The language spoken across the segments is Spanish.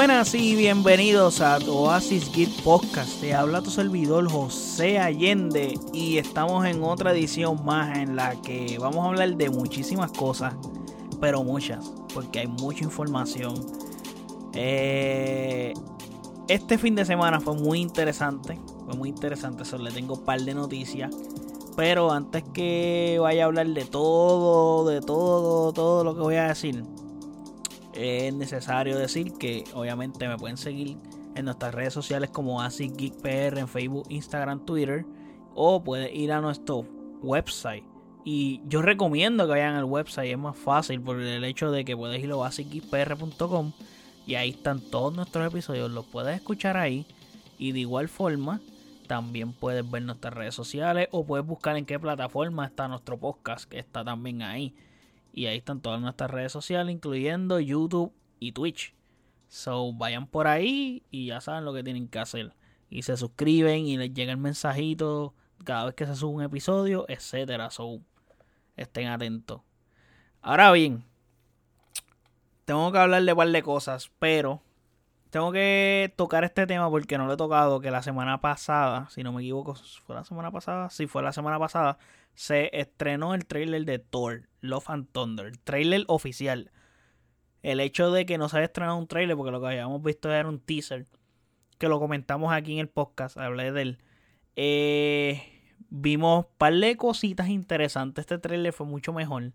Buenas y bienvenidos a Oasis Geek Podcast. Te habla tu servidor José Allende y estamos en otra edición más en la que vamos a hablar de muchísimas cosas, pero muchas, porque hay mucha información. Eh, este fin de semana fue muy interesante, fue muy interesante, solo le tengo un par de noticias. Pero antes que vaya a hablar de todo, de todo, todo lo que voy a decir, es necesario decir que obviamente me pueden seguir en nuestras redes sociales como ASICGeekPR en Facebook, Instagram, Twitter o puedes ir a nuestro website. Y yo recomiendo que vayan al website, es más fácil por el hecho de que puedes ir a asicgeekpr.com y ahí están todos nuestros episodios, los puedes escuchar ahí y de igual forma también puedes ver nuestras redes sociales o puedes buscar en qué plataforma está nuestro podcast, que está también ahí. Y ahí están todas nuestras redes sociales, incluyendo YouTube y Twitch. So vayan por ahí y ya saben lo que tienen que hacer. Y se suscriben y les llega el mensajito cada vez que se sube un episodio, etcétera. So estén atentos. Ahora bien, tengo que hablar de un par de cosas, pero tengo que tocar este tema porque no lo he tocado. Que la semana pasada, si no me equivoco, ¿fue la semana pasada? Sí, fue la semana pasada se estrenó el trailer de Thor, Love and Thunder, trailer oficial. El hecho de que no se haya estrenado un trailer, porque lo que habíamos visto era un teaser, que lo comentamos aquí en el podcast, hablé de él. Eh, vimos un par de cositas interesantes. Este trailer fue mucho mejor.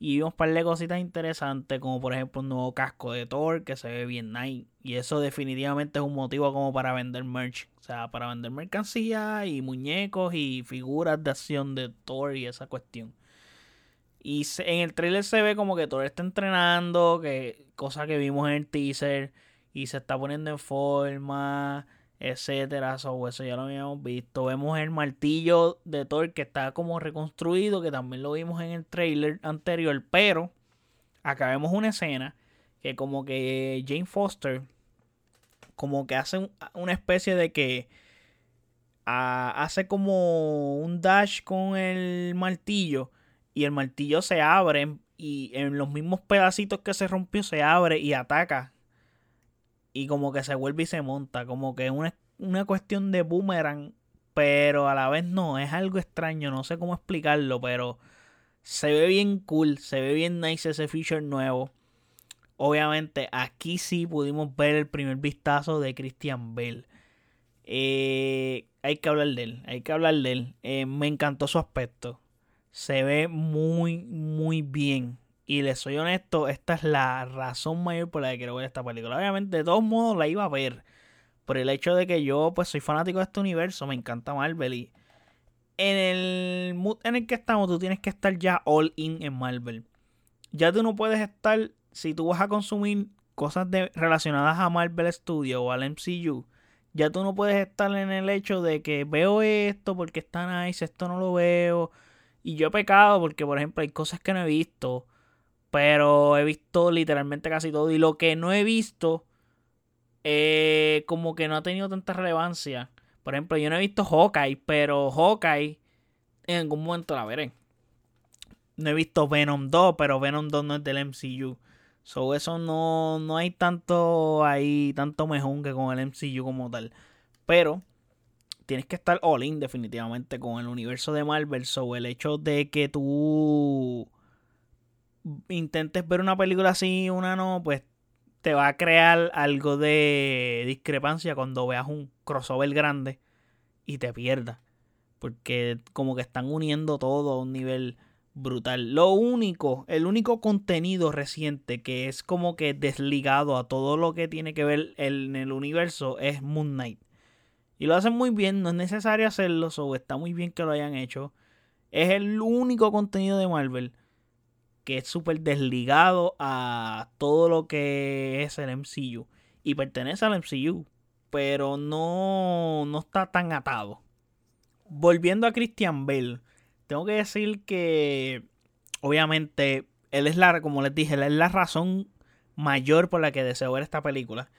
Y vimos un par de cositas interesantes, como por ejemplo un nuevo casco de Thor que se ve bien nice. Y eso definitivamente es un motivo como para vender merch. O sea, para vender mercancía y muñecos y figuras de acción de Thor y esa cuestión. Y en el trailer se ve como que Thor está entrenando, que cosa que vimos en el teaser. Y se está poniendo en forma etcétera. eso ya lo habíamos visto. Vemos el martillo de Thor que está como reconstruido, que también lo vimos en el trailer anterior. Pero acá vemos una escena que como que Jane Foster como que hace una especie de que hace como un dash con el martillo y el martillo se abre y en los mismos pedacitos que se rompió se abre y ataca y como que se vuelve y se monta. Como que es una, una cuestión de boomerang, pero a la vez no, es algo extraño, no sé cómo explicarlo, pero se ve bien cool, se ve bien nice ese feature nuevo. Obviamente aquí sí pudimos ver el primer vistazo de Christian Bell. Eh, hay que hablar de él, hay que hablar de él. Eh, me encantó su aspecto. Se ve muy, muy bien. Y les soy honesto, esta es la razón mayor por la que quiero ver esta película. Obviamente, de todos modos la iba a ver. Por el hecho de que yo pues soy fanático de este universo, me encanta Marvel y en el mood en el que estamos tú tienes que estar ya all in en Marvel. Ya tú no puedes estar, si tú vas a consumir cosas de, relacionadas a Marvel Studios o al MCU, ya tú no puedes estar en el hecho de que veo esto porque está nice, esto no lo veo. Y yo he pecado porque, por ejemplo, hay cosas que no he visto pero he visto literalmente casi todo. Y lo que no he visto, eh, como que no ha tenido tanta relevancia. Por ejemplo, yo no he visto Hawkeye, pero Hawkeye en algún momento la veré. No he visto Venom 2, pero Venom 2 no es del MCU. So, eso no, no hay tanto ahí, tanto mejor que con el MCU como tal. Pero tienes que estar all in definitivamente con el universo de Marvel. So, el hecho de que tú intentes ver una película así una no, pues te va a crear algo de discrepancia cuando veas un crossover grande y te pierdas. Porque como que están uniendo todo a un nivel brutal. Lo único, el único contenido reciente que es como que desligado a todo lo que tiene que ver en el universo es Moon Knight. Y lo hacen muy bien, no es necesario hacerlo, o está muy bien que lo hayan hecho. Es el único contenido de Marvel que es súper desligado a todo lo que es el MCU. Y pertenece al MCU, pero no, no está tan atado. Volviendo a Christian Bell, tengo que decir que obviamente él es la, como les dije, él es la razón mayor por la que deseo ver esta película.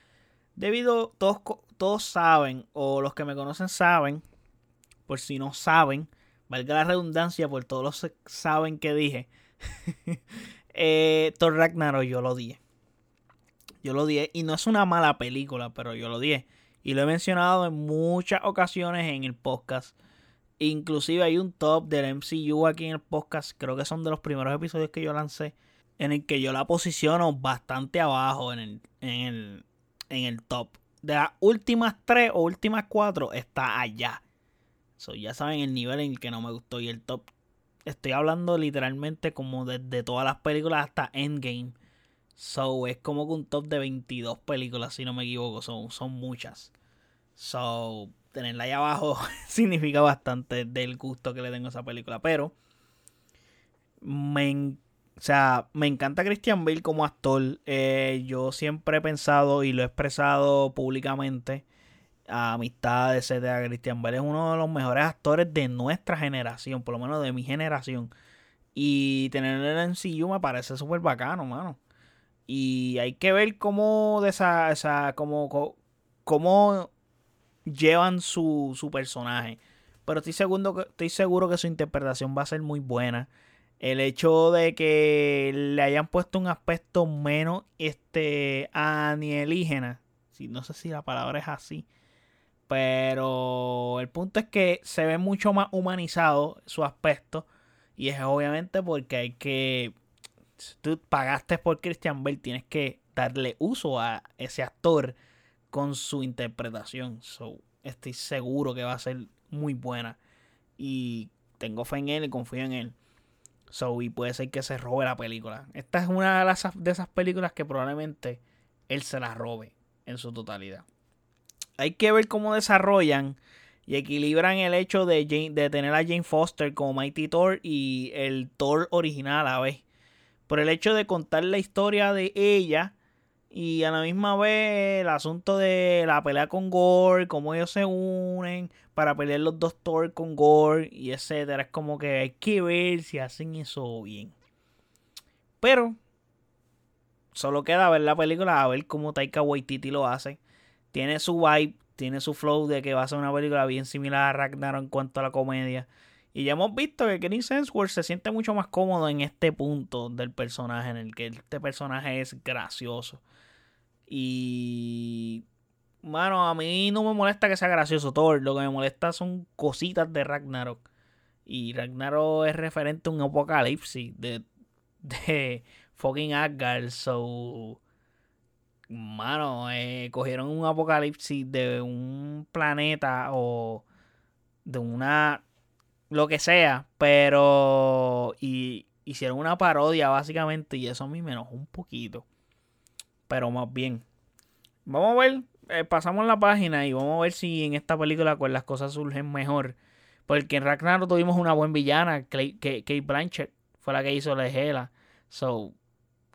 Debido, todos, todos saben, o los que me conocen saben, por si no saben, valga la redundancia por todos los saben que dije, eh, Thor Ragnarok yo lo dije. Yo lo dije, y no es una mala película, pero yo lo dije. Y lo he mencionado en muchas ocasiones en el podcast. Inclusive hay un top del MCU aquí en el podcast. Creo que son de los primeros episodios que yo lancé. En el que yo la posiciono bastante abajo en el, en el, en el top. De las últimas tres o últimas cuatro está allá. So, ya saben el nivel en el que no me gustó. Y el top. Estoy hablando literalmente como desde todas las películas hasta Endgame. So, es como que un top de 22 películas, si no me equivoco. Son, son muchas. So, tenerla ahí abajo significa bastante del gusto que le tengo a esa película. Pero, me, o sea, me encanta Christian Bale como actor. Eh, yo siempre he pensado y lo he expresado públicamente a amistades, etc. Christian Bale es uno de los mejores actores de nuestra generación, por lo menos de mi generación. Y tenerlo en CU me parece súper bacano, mano. Y hay que ver cómo, de esa, esa, cómo, cómo llevan su, su personaje. Pero estoy seguro, estoy seguro que su interpretación va a ser muy buena. El hecho de que le hayan puesto un aspecto menos este, alienígena. no sé si la palabra es así. Pero el punto es que se ve mucho más humanizado su aspecto. Y es obviamente porque hay que. Si tú pagaste por Christian Bale, tienes que darle uso a ese actor con su interpretación. So, estoy seguro que va a ser muy buena. Y tengo fe en él y confío en él. So, y puede ser que se robe la película. Esta es una de, esas películas que probablemente él se la robe en su totalidad. Hay que ver cómo desarrollan y equilibran el hecho de, de tener a Jane Foster como Mighty Thor y el Thor original a la vez. Por el hecho de contar la historia de ella y a la misma vez el asunto de la pelea con Gore, cómo ellos se unen para pelear los dos Thor con Gore y etcétera. Es como que hay que ver si hacen eso bien. Pero solo queda ver la película a ver cómo Taika Waititi lo hace. Tiene su vibe, tiene su flow de que va a ser una película bien similar a Ragnarok en cuanto a la comedia. Y ya hemos visto que Kenny Sensworth se siente mucho más cómodo en este punto del personaje, en el que este personaje es gracioso. Y. Mano, a mí no me molesta que sea gracioso Thor. Lo que me molesta son cositas de Ragnarok. Y Ragnarok es referente a un apocalipsis de, de fucking Asgard. So. Mano, eh, cogieron un apocalipsis de un planeta o de una. Lo que sea. Pero. Y hicieron una parodia básicamente. Y eso a mí me enojó un poquito pero más bien. Vamos a ver, eh, pasamos la página y vamos a ver si en esta película pues, las cosas surgen mejor. Porque en Ragnarok tuvimos una buena villana, Kate Blanchett fue la que hizo la Hela. So,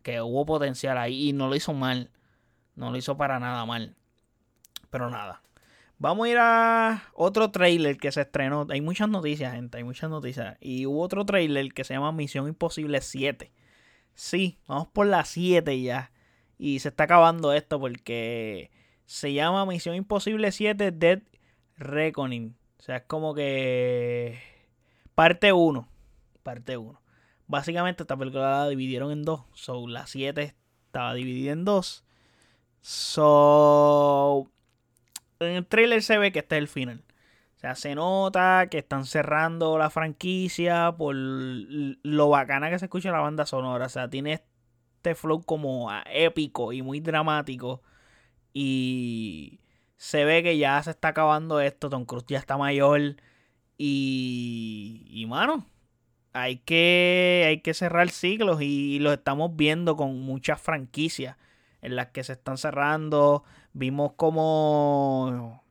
que hubo potencial ahí y no lo hizo mal. No lo hizo para nada mal. Pero nada. Vamos a ir a otro trailer que se estrenó. Hay muchas noticias, gente. Hay muchas noticias. Y hubo otro trailer que se llama Misión Imposible 7. Sí, vamos por la 7 ya. Y se está acabando esto porque se llama Misión Imposible 7 Dead Reckoning. O sea, es como que parte 1. Parte 1. Básicamente esta película la dividieron en dos. So, la 7 estaba dividida en dos. So, en el trailer se ve que este es el final. O sea, se nota que están cerrando la franquicia por lo bacana que se escucha la banda sonora. O sea, tiene este flow como épico y muy dramático. Y se ve que ya se está acabando esto. Tom Cruise ya está mayor. Y, y mano, hay que, hay que cerrar ciclos y, lo estamos viendo con muchas franquicias en las que se están cerrando. Vimos como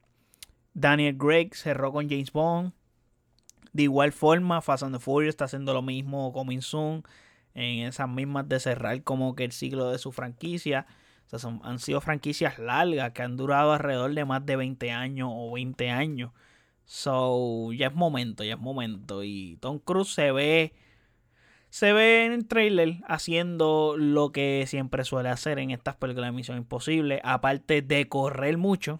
Daniel Craig cerró con James Bond. De igual forma, Fast and the Furious está haciendo lo mismo Coming Soon en esas mismas de cerrar como que el ciclo de su franquicia. O sea, han sido franquicias largas que han durado alrededor de más de 20 años o 20 años. So, ya es momento, ya es momento. Y Tom Cruise se ve. Se ve en el trailer haciendo lo que siempre suele hacer en estas películas de Misión Imposible. Aparte de correr mucho.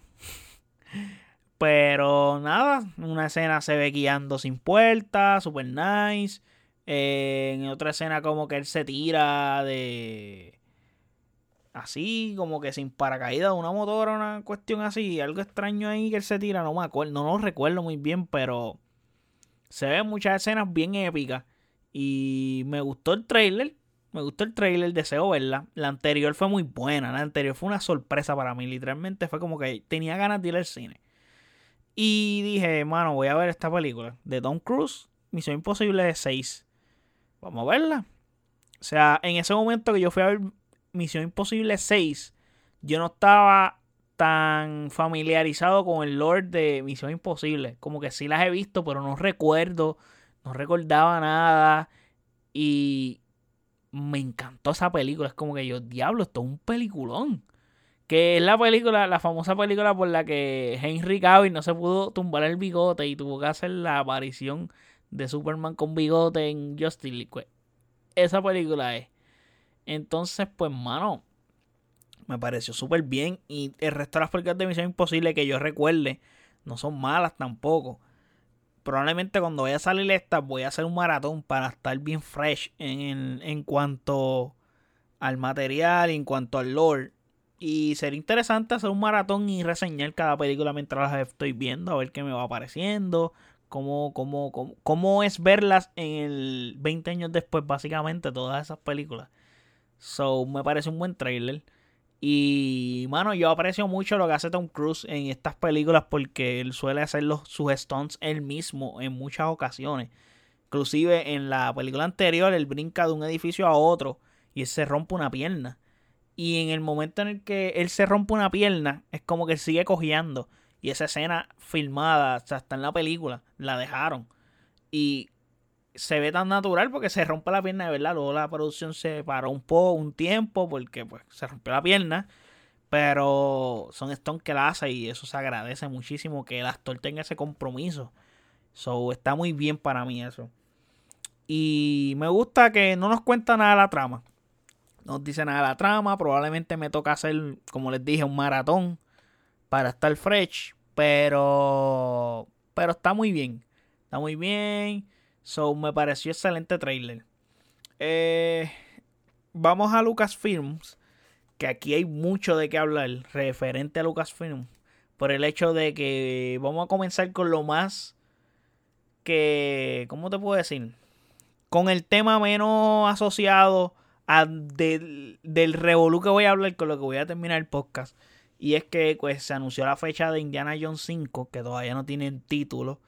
Pero nada, una escena se ve guiando sin puerta, super nice. Eh, en otra escena como que él se tira de... así como que sin paracaídas de una motora, una cuestión así, algo extraño ahí que él se tira, no me acuerdo, no lo recuerdo muy bien, pero se ven muchas escenas bien épicas y me gustó el trailer, me gustó el trailer, deseo verla. La anterior fue muy buena, la anterior fue una sorpresa para mí, literalmente fue como que tenía ganas de ir al cine. Y dije, mano, voy a ver esta película de Tom Cruise, Misión Imposible 6. Vamos a verla. O sea, en ese momento que yo fui a ver Misión Imposible 6, yo no estaba tan familiarizado con el lore de Misión Imposible. Como que sí las he visto, pero no recuerdo, no recordaba nada. Y me encantó esa película. Es como que yo, diablo, esto es un peliculón. Que es la película, la famosa película por la que Henry Cavill no se pudo tumbar el bigote y tuvo que hacer la aparición de Superman con bigote en Justice League. Pues, esa película es. Entonces, pues, mano, me pareció súper bien. Y el resto de las películas de Misión Imposible que yo recuerde no son malas tampoco. Probablemente cuando vaya a salir esta voy a hacer un maratón para estar bien fresh en, en cuanto al material, en cuanto al lore. Y sería interesante hacer un maratón y reseñar cada película mientras las estoy viendo, a ver qué me va apareciendo, cómo, cómo, cómo, cómo es verlas en el 20 años después, básicamente, todas esas películas. So, me parece un buen trailer. Y, mano, yo aprecio mucho lo que hace Tom Cruise en estas películas porque él suele hacer los, sus stunts él mismo en muchas ocasiones. Inclusive en la película anterior, él brinca de un edificio a otro y él se rompe una pierna. Y en el momento en el que él se rompe una pierna, es como que sigue cojeando. Y esa escena filmada, o sea, está en la película, la dejaron. Y se ve tan natural porque se rompe la pierna de verdad. Luego la producción se paró un poco, un tiempo, porque pues se rompió la pierna. Pero son Stone que la hace y eso se agradece muchísimo que el actor tenga ese compromiso. So, está muy bien para mí eso. Y me gusta que no nos cuenta nada la trama no dice nada la trama. Probablemente me toca hacer, como les dije, un maratón para estar fresh. Pero. Pero está muy bien. Está muy bien. So, me pareció excelente trailer. Eh, vamos a Lucasfilms. Que aquí hay mucho de qué hablar referente a Lucasfilms. Por el hecho de que vamos a comenzar con lo más que. ¿Cómo te puedo decir? Con el tema menos asociado del, del revolú que voy a hablar con lo que voy a terminar el podcast. Y es que pues, se anunció la fecha de Indiana Jones 5, que todavía no tienen título.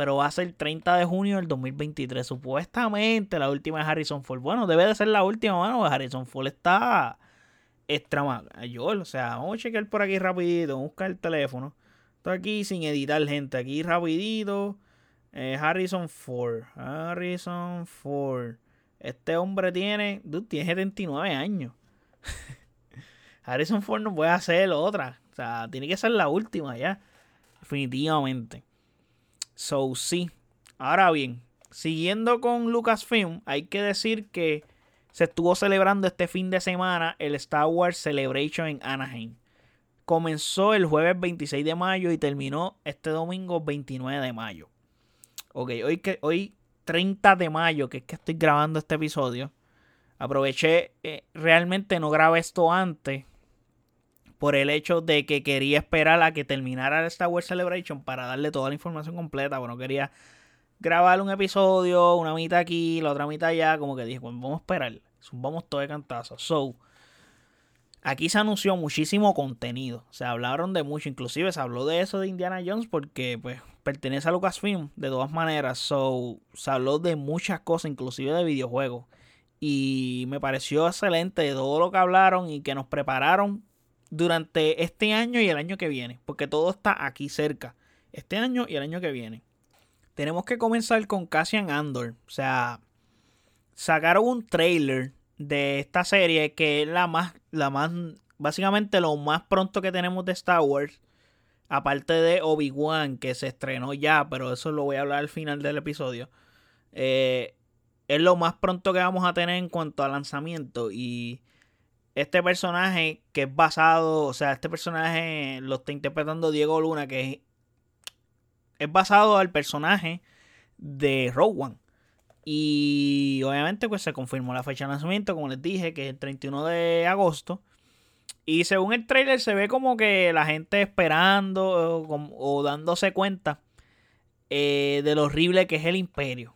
Pero va a ser el 30 de junio del 2023. Supuestamente la última de Harrison Ford. Bueno, debe de ser la última, mano. Harrison Ford está extra mayor. O sea, vamos a chequear por aquí rapidito. Vamos a buscar el teléfono. Estoy aquí sin editar, gente. Aquí rapidito. Eh, Harrison Ford. Harrison Ford. Este hombre tiene, tiene 79 años. Harrison Ford no puede hacer otra. O sea, tiene que ser la última ya. Definitivamente. So, sí. Ahora bien, siguiendo con Lucasfilm, hay que decir que se estuvo celebrando este fin de semana el Star Wars Celebration en Anaheim. Comenzó el jueves 26 de mayo y terminó este domingo 29 de mayo. Ok, hoy, que, hoy 30 de mayo, que es que estoy grabando este episodio, aproveché, eh, realmente no grabé esto antes por el hecho de que quería esperar a que terminara Star Wars Celebration para darle toda la información completa. Bueno, quería grabar un episodio, una mitad aquí, la otra mitad allá, como que dije, bueno, vamos a esperar, vamos todo de cantazo. So, Aquí se anunció muchísimo contenido. Se hablaron de mucho. Inclusive se habló de eso de Indiana Jones porque pues pertenece a Lucasfilm de todas maneras. So, se habló de muchas cosas, inclusive de videojuegos. Y me pareció excelente todo lo que hablaron y que nos prepararon durante este año y el año que viene. Porque todo está aquí cerca. Este año y el año que viene. Tenemos que comenzar con Cassian Andor. O sea, sacaron un trailer de esta serie, que es la más, la más, básicamente lo más pronto que tenemos de Star Wars, aparte de Obi-Wan, que se estrenó ya, pero eso lo voy a hablar al final del episodio, eh, es lo más pronto que vamos a tener en cuanto a lanzamiento. Y este personaje que es basado, o sea, este personaje lo está interpretando Diego Luna, que es, es basado al personaje de Rogue One. Y obviamente pues se confirmó la fecha de lanzamiento, como les dije, que es el 31 de agosto. Y según el trailer se ve como que la gente esperando o, dándose cuenta eh, de lo horrible que es el imperio.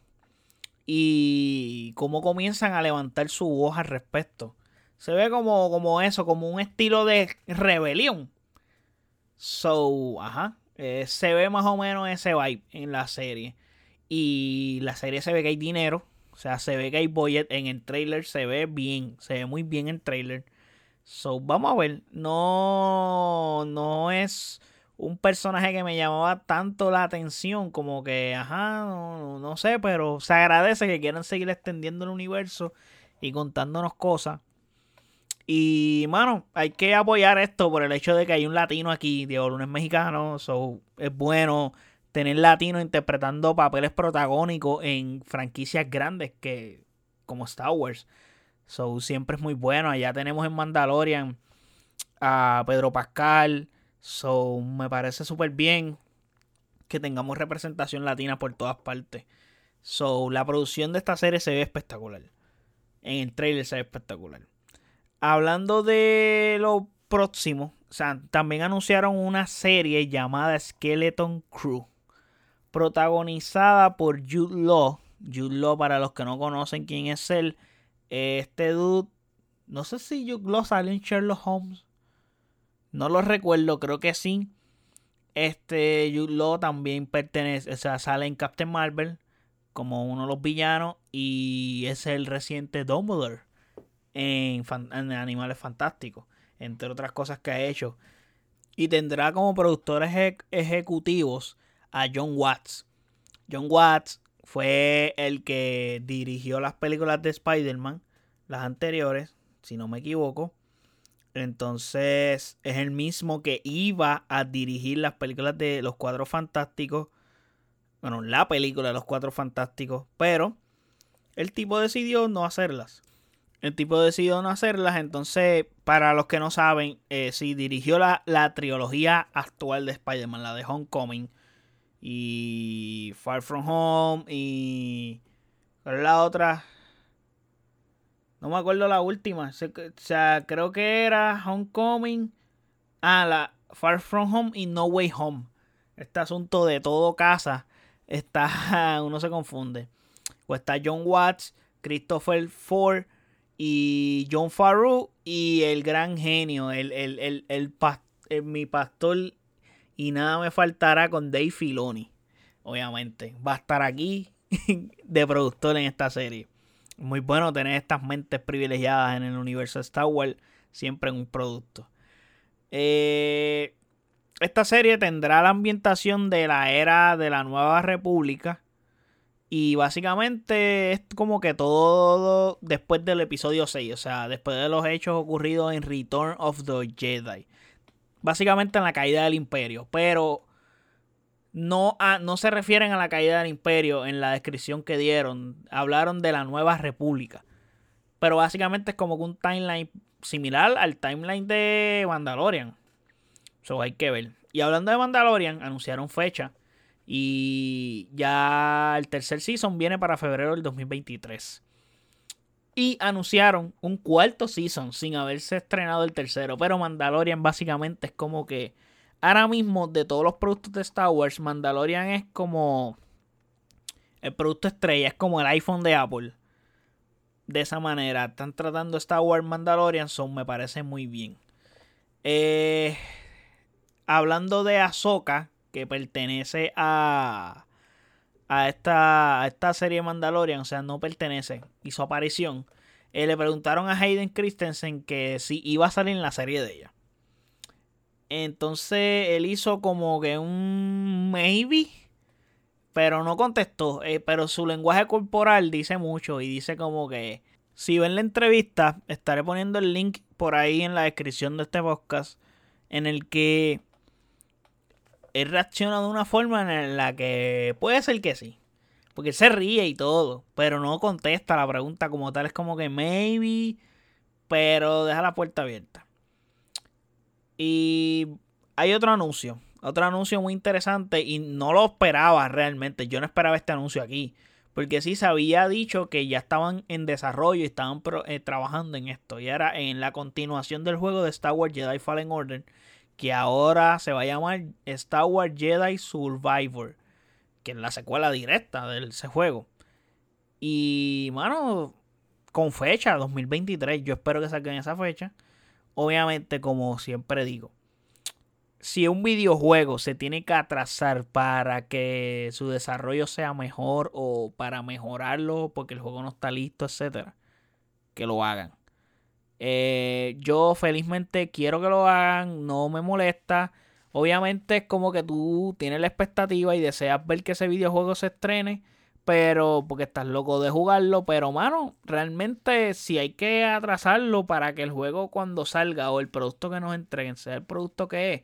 Y cómo comienzan a levantar su voz al respecto. Se ve como, como eso, como un estilo de rebelión. So, ajá. Eh, se ve más o menos ese vibe en la serie. Y la serie se ve que hay dinero. O sea, se ve que hay budget. En el trailer se ve bien. Se ve muy bien el trailer. So, vamos a ver. No, no es un personaje que me llamaba tanto la atención. Como que, ajá, no, no sé. Pero se agradece que quieran seguir extendiendo el universo y contándonos cosas. Y, mano, hay que apoyar esto por el hecho de que hay un latino aquí. Diego Luna es mexicano. So, es bueno tener latino interpretando papeles protagónicos en franquicias grandes que como Star Wars. So, siempre es muy bueno. Allá tenemos en Mandalorian a Pedro Pascal. So, me parece súper bien que tengamos representación latina por todas partes. So, la producción de esta serie se ve espectacular. En el trailer se ve espectacular. Hablando de lo próximo, o sea, también anunciaron una serie llamada Skeleton Crew. Protagonizada por Jude Law. Jude Law, para los que no conocen quién es él, este dude, no sé si Jude Law sale en Sherlock Holmes. No lo recuerdo, creo que sí. Este Jude Law también pertenece, o sea, sale en Captain Marvel como uno de los villanos y es el reciente Dumbledore en, Animales Fantásticos, entre otras cosas que ha hecho. Y tendrá como productores ejecutivos a John Watts. John Watts fue el que dirigió las películas de Spider-Man, las anteriores, si no me equivoco. Entonces es el mismo que iba a dirigir las películas de Los Cuatro Fantásticos. Bueno, la película de Los Cuatro Fantásticos. Pero el tipo decidió no hacerlas. El tipo decidió no hacerlas. Entonces, para los que no saben, eh, sí dirigió la, la trilogía actual de Spider-Man, la de Homecoming y Far From Home y ¿cuál es la otra? No me acuerdo la última. O sea, creo que era Homecoming. Ah, la Far From Home y No Way Home. Este asunto de todo casa está uno se confunde. O está John Watts, Christopher Ford y John Farrow y el gran genio, el, el, el, el mi pastor y nada me faltará con Dave Filoni. Obviamente. Va a estar aquí de productor en esta serie. Muy bueno tener estas mentes privilegiadas en el universo de Star Wars. Siempre en un producto. Eh, esta serie tendrá la ambientación de la era de la Nueva República. Y básicamente es como que todo después del episodio 6. O sea, después de los hechos ocurridos en Return of the Jedi básicamente en la caída del imperio, pero no, no se refieren a la caída del imperio en la descripción que dieron, hablaron de la nueva república, pero básicamente es como que un timeline similar al timeline de Mandalorian, eso hay que ver. Y hablando de Mandalorian, anunciaron fecha. Y ya el tercer season viene para febrero del 2023. Y anunciaron un cuarto season sin haberse estrenado el tercero. Pero Mandalorian básicamente es como que ahora mismo de todos los productos de Star Wars, Mandalorian es como el producto estrella, es como el iPhone de Apple. De esa manera, están tratando Star Wars Mandalorian, son, me parece muy bien. Eh, hablando de Ahsoka, que pertenece a a esta, esta serie Mandalorian, o sea, no pertenece, hizo aparición, eh, le preguntaron a Hayden Christensen que si iba a salir en la serie de ella. Entonces él hizo como que un maybe, pero no contestó. Eh, pero su lenguaje corporal dice mucho y dice como que si ven la entrevista, estaré poniendo el link por ahí en la descripción de este podcast en el que él reacciona de una forma en la que puede ser que sí. Porque él se ríe y todo, pero no contesta la pregunta como tal. Es como que maybe, pero deja la puerta abierta. Y hay otro anuncio, otro anuncio muy interesante y no lo esperaba realmente. Yo no esperaba este anuncio aquí. Porque sí se había dicho que ya estaban en desarrollo y estaban eh, trabajando en esto. Y era en la continuación del juego de Star Wars Jedi Fallen Order. Que ahora se va a llamar Star Wars Jedi Survivor. Que es la secuela directa de ese juego. Y, mano, con fecha 2023. Yo espero que salga en esa fecha. Obviamente, como siempre digo, si un videojuego se tiene que atrasar para que su desarrollo sea mejor o para mejorarlo porque el juego no está listo, etcétera, que lo hagan. Eh, yo felizmente quiero que lo hagan, no me molesta. Obviamente es como que tú tienes la expectativa y deseas ver que ese videojuego se estrene, pero porque estás loco de jugarlo, pero mano, realmente si hay que atrasarlo para que el juego cuando salga o el producto que nos entreguen sea el producto que es,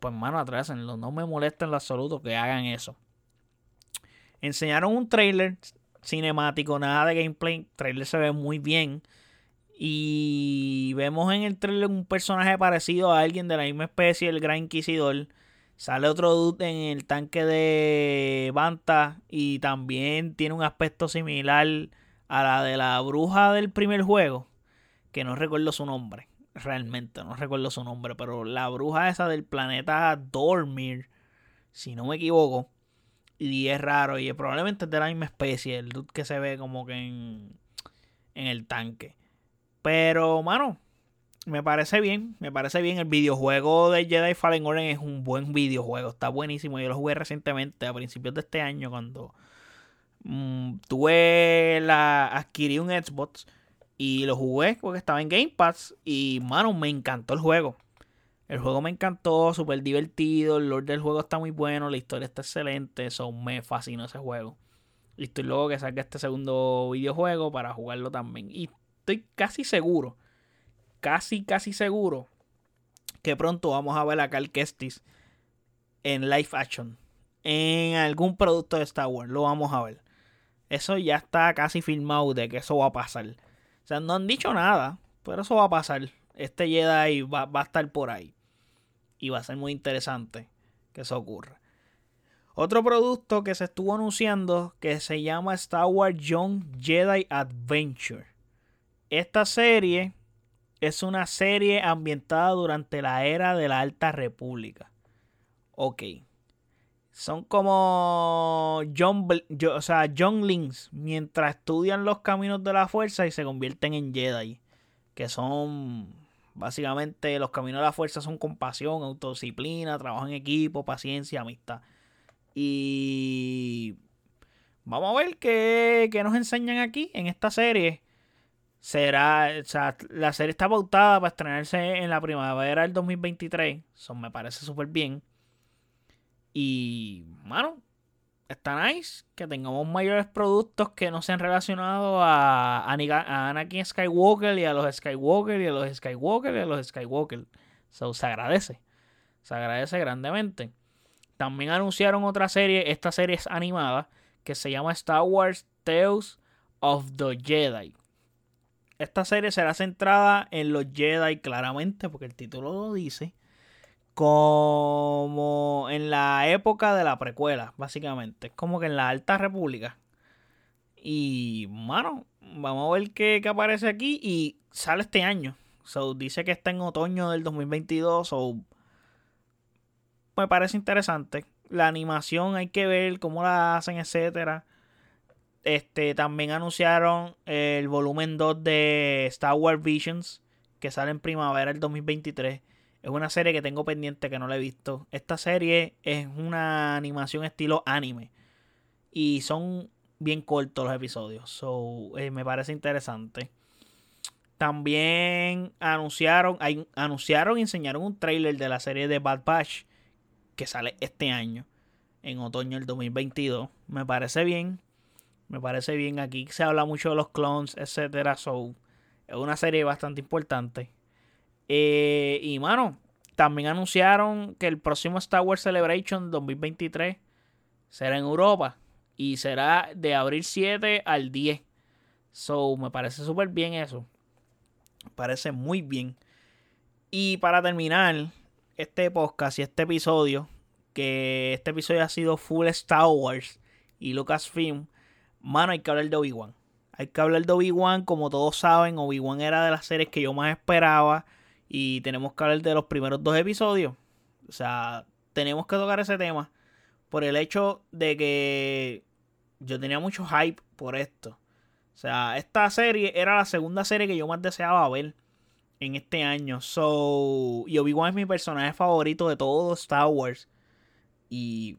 pues mano, atrásenlo. No me molesta en lo absoluto que hagan eso. Enseñaron un trailer cinemático, nada de gameplay. El trailer se ve muy bien. Y vemos en el trailer un personaje parecido a alguien de la misma especie, el Gran Inquisidor. Sale otro dude en el tanque de Banta y también tiene un aspecto similar a la de la bruja del primer juego, que no recuerdo su nombre realmente, no recuerdo su nombre, pero la bruja esa del planeta Dormir, si no me equivoco, y es raro, y probablemente es de la misma especie, el dude que se ve como que en, en el tanque. Pero, mano, me parece bien, me parece bien. El videojuego de Jedi Fallen Order es un buen videojuego, está buenísimo. Yo lo jugué recientemente, a principios de este año, cuando mm, tuve la. adquirí un Xbox y lo jugué porque estaba en Game Pass. Y, mano, me encantó el juego. El juego me encantó, súper divertido. El lore del juego está muy bueno. La historia está excelente. Eso me fascinó ese juego. Y estoy luego que salga este segundo videojuego para jugarlo también. Y estoy casi seguro, casi, casi seguro que pronto vamos a ver a Cal Kestis en live action. En algún producto de Star Wars. Lo vamos a ver. Eso ya está casi filmado de que eso va a pasar sea, no han dicho nada, pero eso va a pasar. Este Jedi va, va a estar por ahí. Y va a ser muy interesante que eso ocurra. Otro producto que se estuvo anunciando que se llama Star Wars Young Jedi Adventure. Esta serie es una serie ambientada durante la era de la Alta República. Ok. Son como John, o sea, Younglings mientras estudian los caminos de la fuerza y se convierten en Jedi. Que son básicamente los caminos de la fuerza son compasión, autodisciplina, trabajo en equipo, paciencia, amistad. Y vamos a ver qué, qué nos enseñan aquí en esta serie. Será, o sea, la serie está pautada para estrenarse en la primavera del 2023. Eso me parece súper bien. Y, mano, está nice que tengamos mayores productos que no sean relacionados a, Anakin Skywalker y a los Skywalker y a los Skywalker y a los Skywalker. So, se agradece. Se agradece grandemente. También anunciaron otra serie, esta serie es animada, que se llama Star Wars Tales of the Jedi. Esta serie será centrada en los Jedi claramente, porque el título lo dice como en la época de la precuela, básicamente. Es como que en la Alta República. Y, mano, vamos a ver qué, aparece aquí. Y sale este año. So, dice que está en otoño del 2022. So, me parece interesante. La animación hay que ver cómo la hacen, etcétera. Este, también anunciaron el volumen 2 de Star Wars Visions. Que sale en primavera del 2023. Es una serie que tengo pendiente que no la he visto. Esta serie es una animación estilo anime. Y son bien cortos los episodios. So, eh, me parece interesante. También anunciaron, anunciaron y enseñaron un trailer de la serie de Bad Batch que sale este año, en otoño del 2022. Me parece bien. Me parece bien. Aquí se habla mucho de los clones, etcétera. So, es una serie bastante importante. Eh, y mano, también anunciaron que el próximo Star Wars Celebration 2023 será en Europa y será de abril 7 al 10. So, me parece súper bien eso. Me parece muy bien. Y para terminar este podcast y este episodio, que este episodio ha sido full Star Wars y Lucasfilm, Mano, hay que hablar de Obi-Wan. Hay que hablar de Obi-Wan, como todos saben, Obi-Wan era de las series que yo más esperaba. Y tenemos que hablar de los primeros dos episodios. O sea, tenemos que tocar ese tema. Por el hecho de que yo tenía mucho hype por esto. O sea, esta serie era la segunda serie que yo más deseaba ver en este año. So, y Obi-Wan es mi personaje favorito de todo Star Wars. Y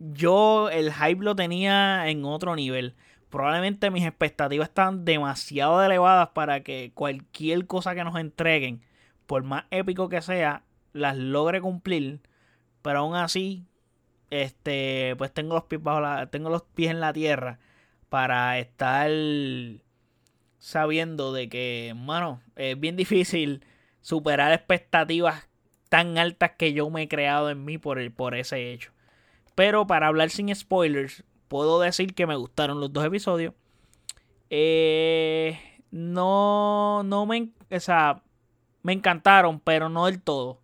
yo el hype lo tenía en otro nivel. Probablemente mis expectativas están demasiado elevadas para que cualquier cosa que nos entreguen, por más épico que sea, las logre cumplir. Pero aún así, este, pues tengo los pies bajo la, tengo los pies en la tierra para estar sabiendo de que, mano, es bien difícil superar expectativas tan altas que yo me he creado en mí por, el, por ese hecho. Pero para hablar sin spoilers, puedo decir que me gustaron los dos episodios. Eh, no, no me, o sea, me encantaron, pero no del todo.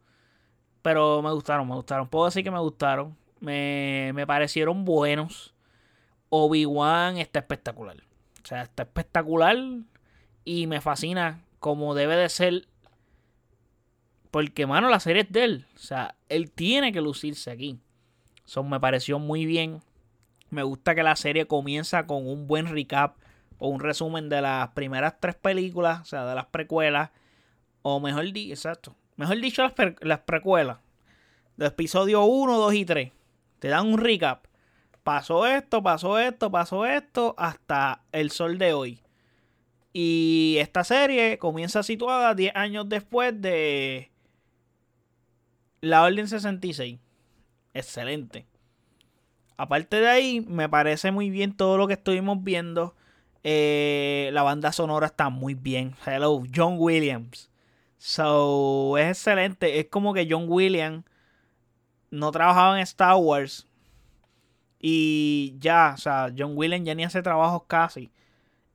Pero me gustaron, me gustaron. Puedo decir que me gustaron. Me, me parecieron buenos. Obi-Wan está espectacular. O sea, está espectacular y me fascina como debe de ser. Porque, mano, la serie es de él. O sea, él tiene que lucirse aquí. Eso me pareció muy bien. Me gusta que la serie comienza con un buen recap o un resumen de las primeras tres películas, o sea, de las precuelas. O mejor dicho, exacto. Mejor dicho, las, las precuelas. De episodio 1, 2 y 3. Te dan un recap pasó esto, pasó esto, pasó esto, hasta el sol de hoy. Y esta serie comienza situada 10 años después de la Orden 66. Excelente. Aparte de ahí, me parece muy bien todo lo que estuvimos viendo. Eh, la banda sonora está muy bien. Hello, John Williams. So, es excelente. Es como que John Williams no trabajaba en Star Wars, y ya, o sea, John Williams ya ni hace trabajos casi.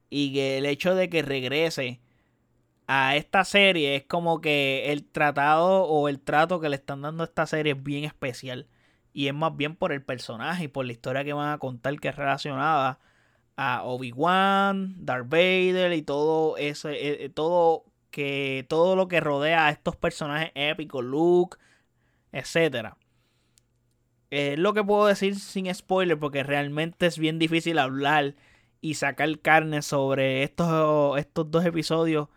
Y que el hecho de que regrese a esta serie es como que el tratado o el trato que le están dando a esta serie es bien especial. Y es más bien por el personaje y por la historia que van a contar que es relacionada a Obi-Wan, Darth Vader y todo ese, eh, todo que todo lo que rodea a estos personajes épicos, Luke, etcétera. Es lo que puedo decir sin spoiler porque realmente es bien difícil hablar y sacar carne sobre estos, estos dos episodios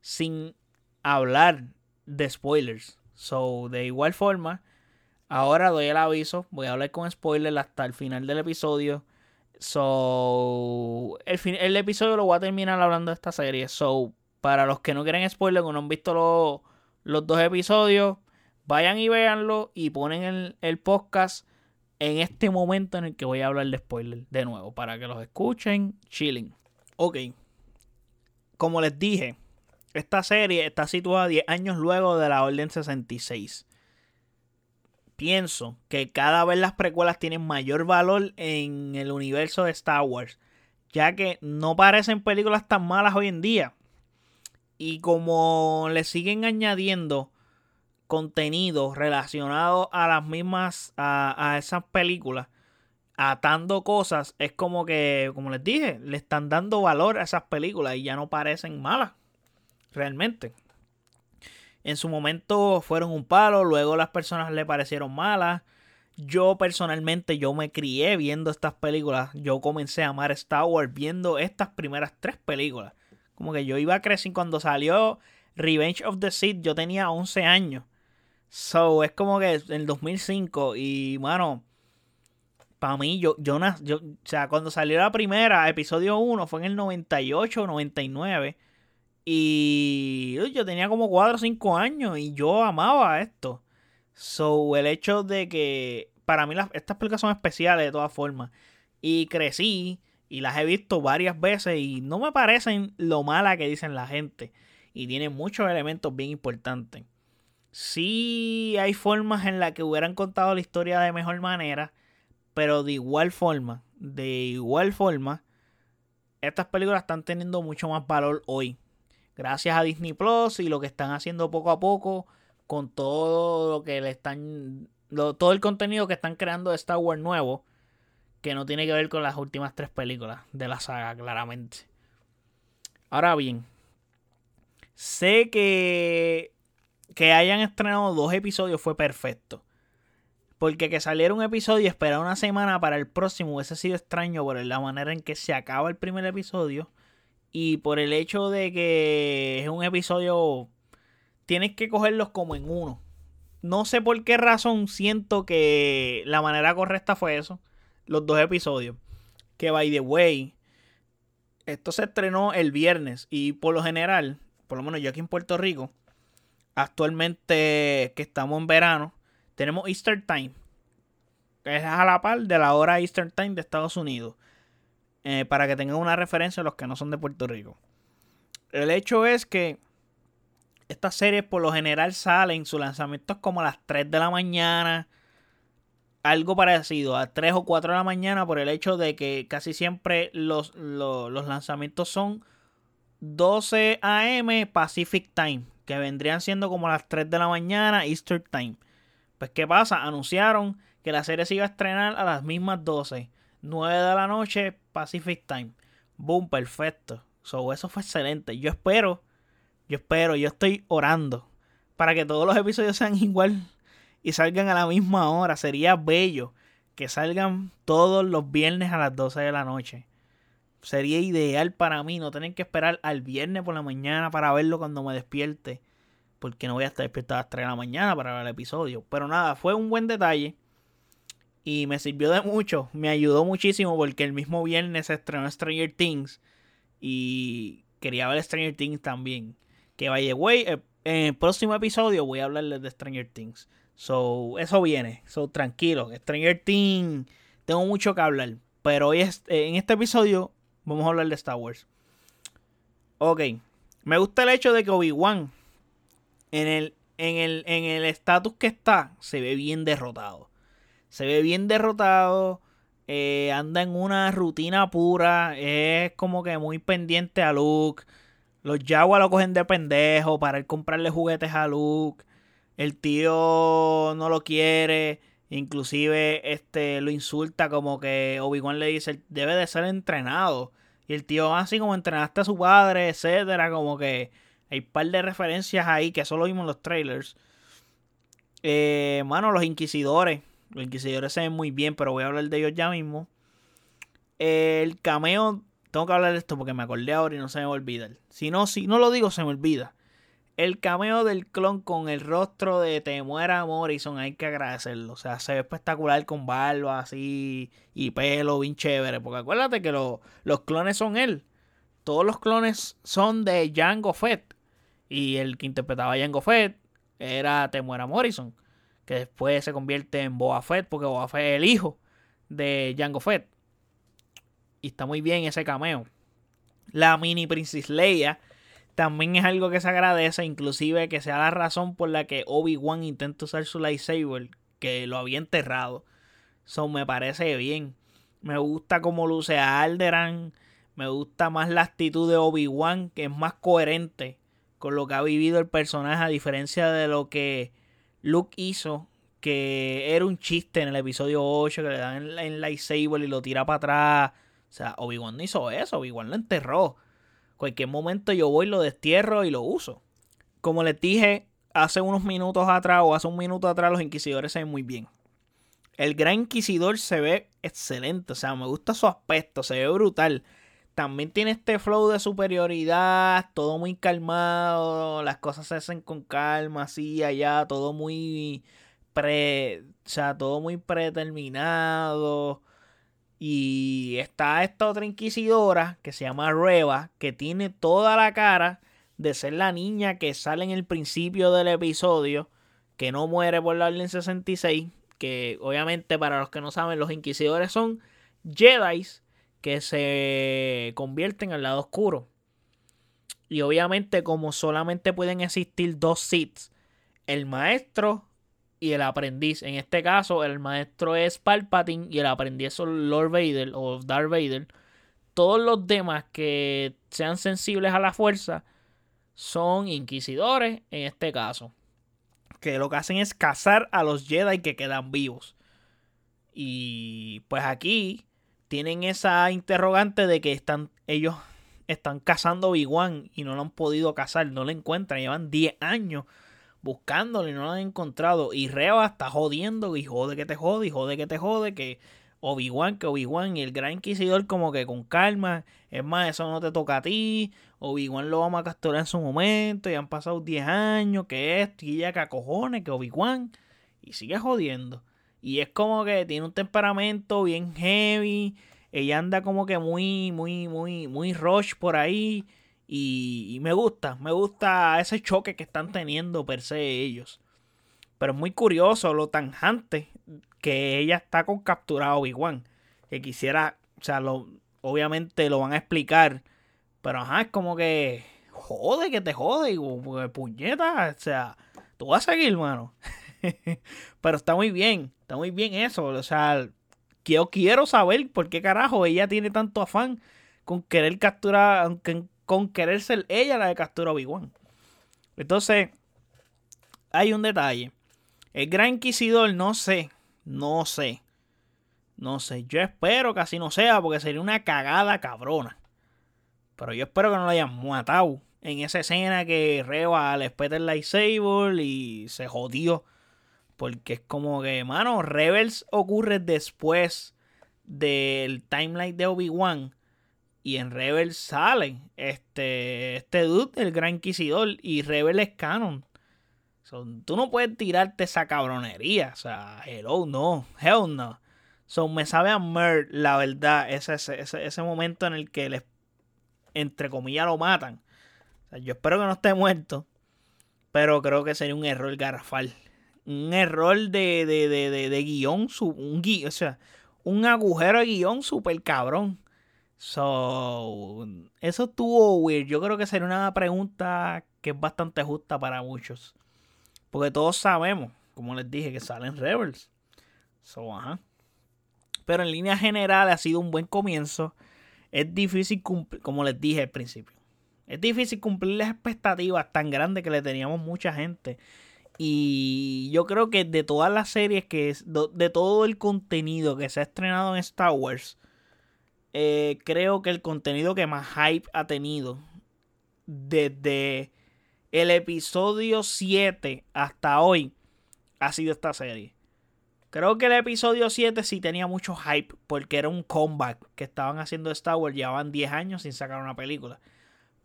sin hablar de spoilers. So, de igual forma, ahora doy el aviso. Voy a hablar con spoilers hasta el final del episodio. So, el, el episodio lo voy a terminar hablando de esta serie. So, para los que no quieren spoilers, que no han visto los dos episodios, vayan y véanlo y ponen el, el podcast en este momento en el que voy a hablar de spoiler de nuevo, para que los escuchen, chilling. Ok, como les dije, esta serie está situada 10 años luego de la Orden 66. Pienso que cada vez las precuelas tienen mayor valor en el universo de Star Wars, ya que no parecen películas tan malas hoy en día. Y como le siguen añadiendo contenido relacionado a las mismas, a, esas películas, atando cosas, es como que, como les dije, le están dando valor a esas películas y ya no parecen malas, realmente. En su momento fueron un palo, luego las personas le parecieron malas. Yo personalmente, yo me crié viendo estas películas. Yo comencé a amar Star Wars viendo estas primeras tres películas. Como que yo iba a crecer cuando salió Revenge of the Sith, yo tenía 11 años. So, es como que en el 2005 y, bueno, para mí, yo, yo, yo, o sea, cuando salió la primera, episodio 1, fue en el 98 o 99. Y yo tenía como 4 o 5 años y yo amaba esto. So, el hecho de que para mí las, estas películas son especiales de todas formas. Y crecí y las he visto varias veces y no me parecen lo mala que dicen la gente. Y tienen muchos elementos bien importantes. Sí hay formas en las que hubieran contado la historia de mejor manera, pero de igual forma, de igual forma, estas películas están teniendo mucho más valor hoy. Gracias a Disney Plus y lo que están haciendo poco a poco con todo lo que le están todo el contenido que están creando de Star Wars nuevo, que no tiene que ver con las últimas tres películas de la saga, claramente. Ahora bien, sé que que hayan estrenado dos episodios fue perfecto. Porque que saliera un episodio y esperar una semana para el próximo hubiese sido extraño por la manera en que se acaba el primer episodio. Y por el hecho de que es un episodio. Tienes que cogerlos como en uno. No sé por qué razón siento que la manera correcta fue eso. Los dos episodios. Que by the way. Esto se estrenó el viernes. Y por lo general. Por lo menos yo aquí en Puerto Rico. Actualmente que estamos en verano tenemos Easter Time, que es a la par de la hora Easter Time de Estados Unidos. Eh, para que tengan una referencia los que no son de Puerto Rico. El hecho es que estas series por lo general salen, su lanzamiento es como a las 3 de la mañana. Algo parecido, a 3 o 4 de la mañana por el hecho de que casi siempre los, los, los lanzamientos son 12 a.m. Pacific Time, que vendrían siendo como las 3 de la mañana Easter Time. Pues, ¿qué pasa? Anunciaron que la serie se iba a estrenar a las mismas 12. 9 de la noche, Pacific Time. Boom, perfecto. So, eso fue excelente. Yo espero, yo espero, yo estoy orando para que todos los episodios sean igual y salgan a la misma hora. Sería bello que salgan todos los viernes a las 12 de la noche. Sería ideal para mí no tener que esperar al viernes por la mañana para verlo cuando me despierte porque no voy a estar despierto a las 3 de la mañana para ver el episodio. Pero nada, fue un buen detalle. Y me sirvió de mucho. Me ayudó muchísimo porque el mismo viernes se estrenó Stranger Things. Y quería ver Stranger Things también. Que vaya, güey, en el próximo episodio voy a hablarles de Stranger Things. So, eso viene. So, tranquilo. Stranger Things, tengo mucho que hablar. Pero hoy en este episodio vamos a hablar de Star Wars. Ok. Me gusta el hecho de que Obi-Wan en el en el en el estatus que está se ve bien derrotado. Se ve bien derrotado. Eh, anda en una rutina pura. Es como que muy pendiente a Luke. Los Jaguars lo cogen de pendejo para ir comprarle juguetes a Luke. El tío no lo quiere. Inclusive este lo insulta como que Obi-Wan le dice, debe de ser entrenado. Y el tío así como entrenaste a su padre, etcétera, como que hay un par de referencias ahí que solo vimos en los trailers. Eh, mano, los inquisidores. Los inquisidores se ven muy bien, pero voy a hablar de ellos ya mismo. el cameo. Tengo que hablar de esto porque me acordé ahora y no se me va a olvidar. Si no, si no lo digo, se me olvida. El cameo del clon con el rostro de Temuera Morrison, hay que agradecerlo. O sea, se ve espectacular con barba así y pelo bien chévere. Porque acuérdate que los clones son él. Todos los clones son de Jango Fett. Y el que interpretaba a Jango Fett era Temuera Morrison, que después se convierte en Boba Fett, porque Boba Fett es el hijo de Jango Fett. Y está muy bien ese cameo. La mini Princess Leia también es algo que se agradece, inclusive que sea la razón por la que Obi-Wan intenta usar su lightsaber, que lo había enterrado. Eso me parece bien. Me gusta cómo luce a Alderan. Me gusta más la actitud de Obi-Wan, que es más coherente con lo que ha vivido el personaje, a diferencia de lo que Luke hizo, que era un chiste en el episodio 8, que le dan en, lightsaber y lo tira para atrás. O sea, Obi-Wan no hizo eso, Obi-Wan lo enterró. Cualquier momento yo voy, lo destierro y lo uso. Como les dije hace unos minutos atrás o hace un minuto atrás, los inquisidores se ven muy bien. El gran inquisidor se ve excelente, o sea, me gusta su aspecto, se ve brutal también tiene este flow de superioridad, todo muy calmado, las cosas se hacen con calma, así, allá, todo muy pre, o sea, todo muy predeterminado. Y está esta otra inquisidora que se llama Reva, que tiene toda la cara de ser la niña que sale en el principio del episodio, que no muere por la Orden 66, que obviamente para los que no saben, los inquisidores son Jedi's que se convierten al lado oscuro. Y obviamente como solamente pueden existir dos Siths, el maestro y el aprendiz. En este caso, el maestro es Palpatine y el aprendiz es Lord Vader o Darth Vader. Todos los demás que sean sensibles a la fuerza son inquisidores en este caso. Que lo que hacen es cazar a los Jedi que quedan vivos. Y pues aquí tienen esa interrogante de que están ellos están cazando Obi-Wan y no lo han podido cazar, no lo encuentran, llevan 10 años buscándolo y no lo han encontrado. Y Reba está jodiendo y jode que te jode y jode que te jode, que Obi-Wan, que Obi-Wan y el Gran Inquisidor como que con calma, es más, eso no te toca a ti, Obi-Wan lo vamos a capturar en su momento y han pasado 10 años, que esto y ya que cojones, que Obi-Wan y sigue jodiendo. Y es como que tiene un temperamento bien heavy ella anda como que muy, muy, muy, muy rush por ahí. Y, me gusta, me gusta ese choque que están teniendo per se ellos. Pero es muy curioso lo tanjante que ella está con capturado Obi-Wan. Que quisiera, o sea, lo, obviamente lo van a explicar. Pero ajá, es como que jode, que te jode. Puñeta, o sea, tú vas a seguir, mano. pero está muy bien, está muy bien eso. O sea, yo quiero saber por qué carajo ella tiene tanto afán con querer capturar, con querer ser ella la de captura Obi-Wan. Entonces, hay un detalle. El Gran Inquisidor, no sé, no sé, no sé. Yo espero que así no sea porque sería una cagada cabrona. Pero yo espero que no lo hayan matado en esa escena que Reba le espeta el lightsaber y se jodió porque es como que, mano, Rebels ocurre después del timeline de Obi-Wan. Y en Rebels sale este, este dude, el Gran Inquisidor. Y Rebels es canon. tú no puedes tirarte esa cabronería. O sea, hello, no. Hell no. So, me sabe a mer, la verdad, ese, ese, ese, momento en el que les, entre comillas, lo matan. yo espero que no esté muerto. Pero creo que sería un error garrafal un error de, de, de, de, guion, un o sea, un agujero de guion súper cabrón. So, eso estuvo weird. Yo creo que sería una pregunta que es bastante justa para muchos. Porque todos sabemos, como les dije, que salen Rebels. So, ajá. Pero en línea general ha sido un buen comienzo. Es difícil cumplir, como les dije al principio. Es difícil cumplir las expectativas tan grandes que le teníamos mucha gente. Y yo creo que de todas las series que es, de todo el contenido que se ha estrenado en Star Wars, eh, creo que el contenido que más hype ha tenido desde el episodio 7 hasta hoy ha sido esta serie. Creo que el episodio 7 sí tenía mucho hype porque era un comeback que estaban haciendo Star Wars. Llevaban 10 años sin sacar una película.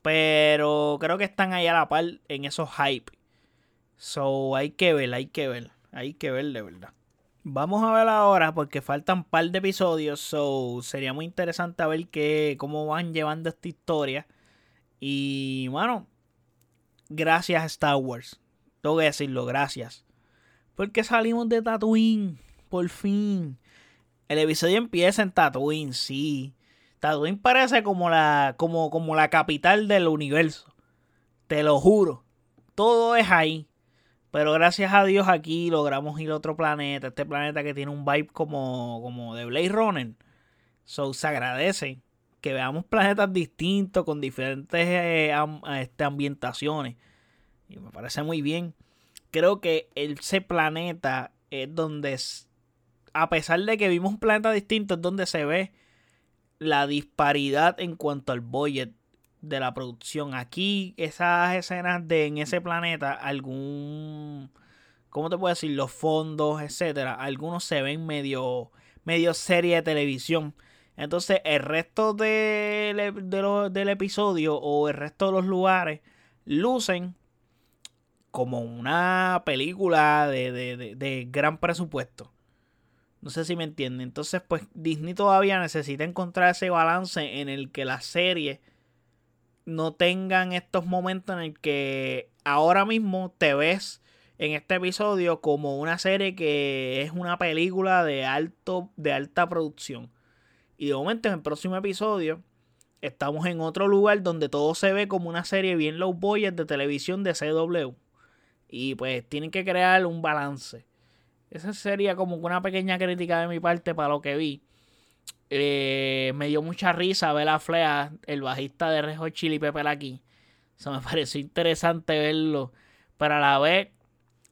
Pero creo que están ahí a la par en esos hype. So, hay que ver, hay que ver, hay que ver de verdad. Vamos a ver ahora porque faltan un par de episodios, so sería muy interesante ver qué, cómo van llevando esta historia. Y bueno, gracias Star Wars. Tengo que decirlo, gracias. Porque salimos de Tatooine, por fin. El episodio empieza en Tatooine, sí. Tatooine parece como la, como, como la capital del universo. Te lo juro. Todo es ahí. Pero gracias a Dios aquí logramos ir a otro planeta. Este planeta que tiene un vibe como, como de Blade Runner. So se agradece que veamos planetas distintos con diferentes eh, este, ambientaciones. Y me parece muy bien. Creo que ese planeta es donde, a pesar de que vimos un planeta distinto, es donde se ve la disparidad en cuanto al budget de la producción. Aquí, esas escenas de en ese planeta, algún. ¿Cómo te puedo decir? Los fondos, etcétera. Algunos se ven medio. medio serie de televisión. Entonces, el resto de, del episodio o el resto de los lugares lucen como una película de, de, de, gran presupuesto. No sé si me entienden. Entonces, pues Disney todavía necesita encontrar ese balance en el que la serie no tengan estos momentos en el que ahora mismo te ves en este episodio como una serie que es una película de alto de alta producción. Y de momento en el próximo episodio estamos en otro lugar donde todo se ve como una serie bien low budget de televisión de CW. Y pues tienen que crear un balance. Esa sería como una pequeña crítica de mi parte para lo que vi. Eh, me dio mucha risa ver a Flea, el bajista de Rejo Chili Pepper aquí. Eso me pareció interesante verlo. Pero a la vez,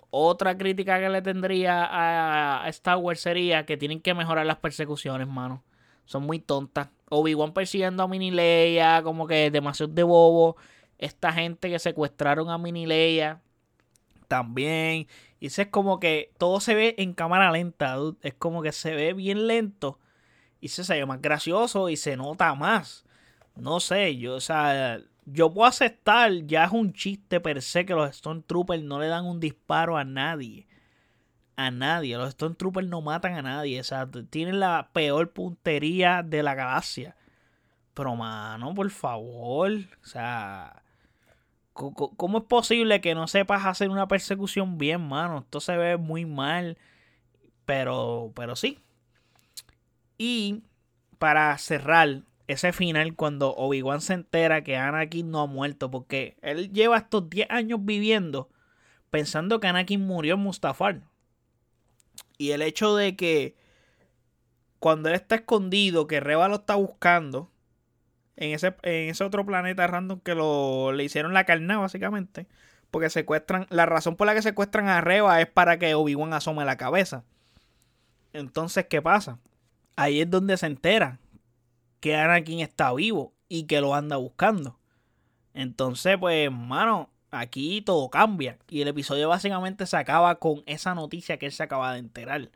otra crítica que le tendría a Star Wars sería que tienen que mejorar las persecuciones, mano. son muy tontas. Obi-Wan persiguiendo a Mini Leia, como que demasiado de bobo. Esta gente que secuestraron a Mini Leia también. Y es como que todo se ve en cámara lenta, Es como que se ve bien lento. Y se, ve más gracioso y se nota más. No sé, yo, o sea, yo puedo aceptar, ya es un chiste per se que los Stone Troopers no le dan un disparo a nadie. A nadie. Los Stone Troopers no matan a nadie. O sea, tienen la peor puntería de la galaxia. Pero, mano, por favor. O sea, ¿cómo es posible que no sepas hacer una persecución bien, mano? Esto se ve muy mal. Pero, pero sí. Y para cerrar, ese final cuando Obi-Wan se entera que Anakin no ha muerto, porque él lleva estos 10 años viviendo pensando que Anakin murió en Mustafar. Y el hecho de que cuando él está escondido, que Reba lo está buscando, en ese, en ese otro planeta random que lo, le hicieron la carne, básicamente, porque secuestran, la razón por la que secuestran a Reba es para que Obi-Wan asome la cabeza. Entonces, ¿qué pasa? Ahí es donde se entera que Anakin está vivo y que lo anda buscando. Entonces, pues, mano, aquí todo cambia. Y el episodio básicamente se acaba con esa noticia que él se acaba de enterar.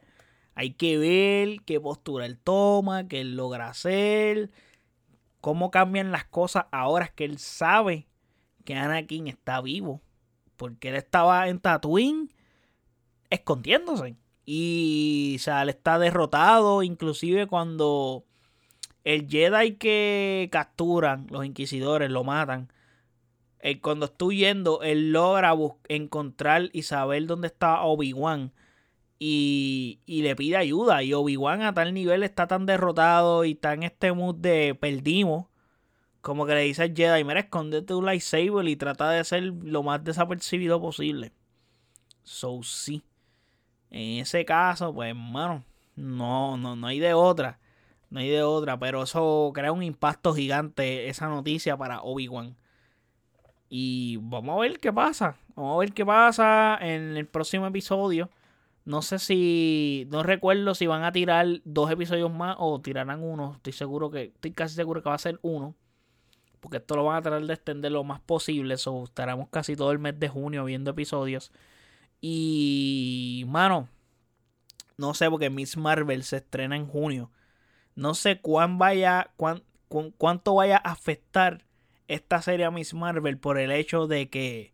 Hay que ver qué postura él toma, qué él logra hacer, cómo cambian las cosas ahora que él sabe que Anakin está vivo. Porque él estaba en Tatooine escondiéndose. Y, él está derrotado, inclusive cuando el Jedi que capturan, los inquisidores, lo matan. Eh, cuando estoy yendo, él logra encontrar y saber dónde está Obi-Wan. Y, y, le pide ayuda. Y Obi-Wan a tal nivel está tan derrotado y está en este mood de perdimos. Como que le dice al Jedi, mira, escondete un lightsaber y trata de ser lo más desapercibido posible. So, sí. En ese caso, pues, hermano, no, no, no hay de otra. No hay de otra, pero eso crea un impacto gigante, esa noticia para Obi-Wan. Y vamos a ver qué pasa. Vamos a ver qué pasa en el próximo episodio. No sé si. No recuerdo si van a tirar dos episodios más o tirarán uno. Estoy seguro que. Estoy casi seguro que va a ser uno. Porque esto lo van a tratar de extender lo más posible. So, estaremos casi todo el mes de junio viendo episodios. Y. Mano. No sé, porque Miss Marvel se estrena en junio. No sé cuán vaya, cuánto vaya a afectar esta serie a Miss Marvel por el hecho de que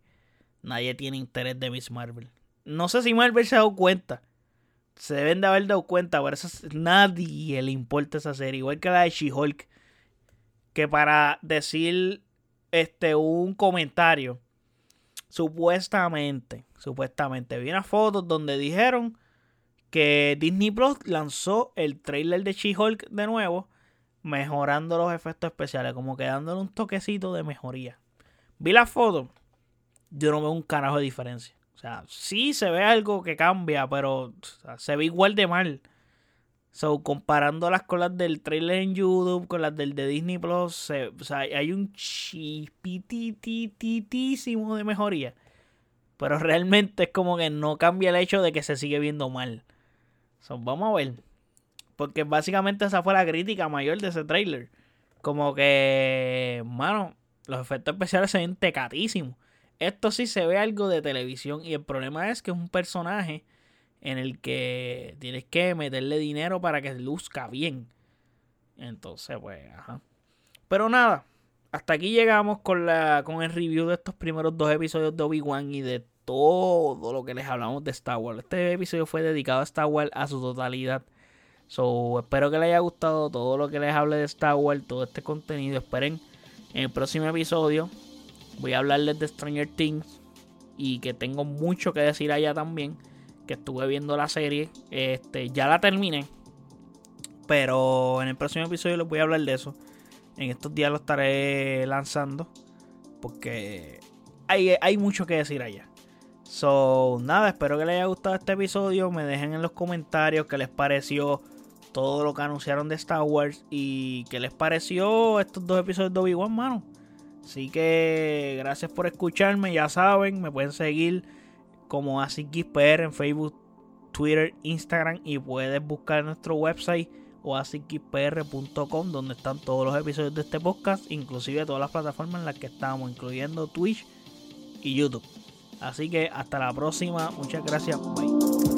nadie tiene interés de Miss Marvel. No sé si Marvel se ha dado cuenta. Se deben de haber dado cuenta, pero eso nadie le importa esa serie. Igual que la de She-Hulk. Que para decir este un comentario, supuestamente, supuestamente, vi unas fotos donde dijeron que Disney Plus lanzó el trailer de She-Hulk de nuevo, mejorando los efectos especiales, como que dándole un toquecito de mejoría. Vi la foto, yo no veo un carajo de diferencia. O sea, sí se ve algo que cambia, pero se ve igual de mal. So, comparando las con las del trailer en YouTube, con las del de Disney Plus, o sea, hay un chipitititísimo de mejoría. Pero realmente es como que no cambia el hecho de que se sigue viendo mal vamos a ver. Porque básicamente esa fue la crítica mayor de ese trailer. Como que, mano, los efectos especiales se ven tecatísimos. Esto sí se ve algo de televisión. Y el problema es que es un personaje en el que tienes que meterle dinero para que luzca bien. Entonces, pues, ajá. Pero nada, hasta aquí llegamos con, la, con el review de estos primeros dos episodios de Obi-Wan y de todo lo que les hablamos de Star Wars. Este episodio fue dedicado a Star Wars a su totalidad. So, espero que les haya gustado todo lo que les hable de Star Wars, todo este contenido. Esperen en el próximo episodio. Voy a hablarles de Stranger Things y que tengo mucho que decir allá también. Que estuve viendo la serie. Este, ya la terminé. Pero en el próximo episodio les voy a hablar de eso. En estos días lo estaré lanzando. Porque hay, hay mucho que decir allá. So, nada, espero que les haya gustado este episodio. Me dejen en los comentarios qué les pareció todo lo que anunciaron de Star Wars y qué les pareció estos dos episodios de Obi-Wan, mano. Así que gracias por escucharme, ya saben, me pueden seguir como AsicGisper en Facebook, Twitter, Instagram y puedes buscar nuestro website oasispr.com donde están todos los episodios de este podcast, inclusive todas las plataformas en las que estamos, incluyendo Twitch y YouTube. Así que hasta la próxima, muchas gracias, bye.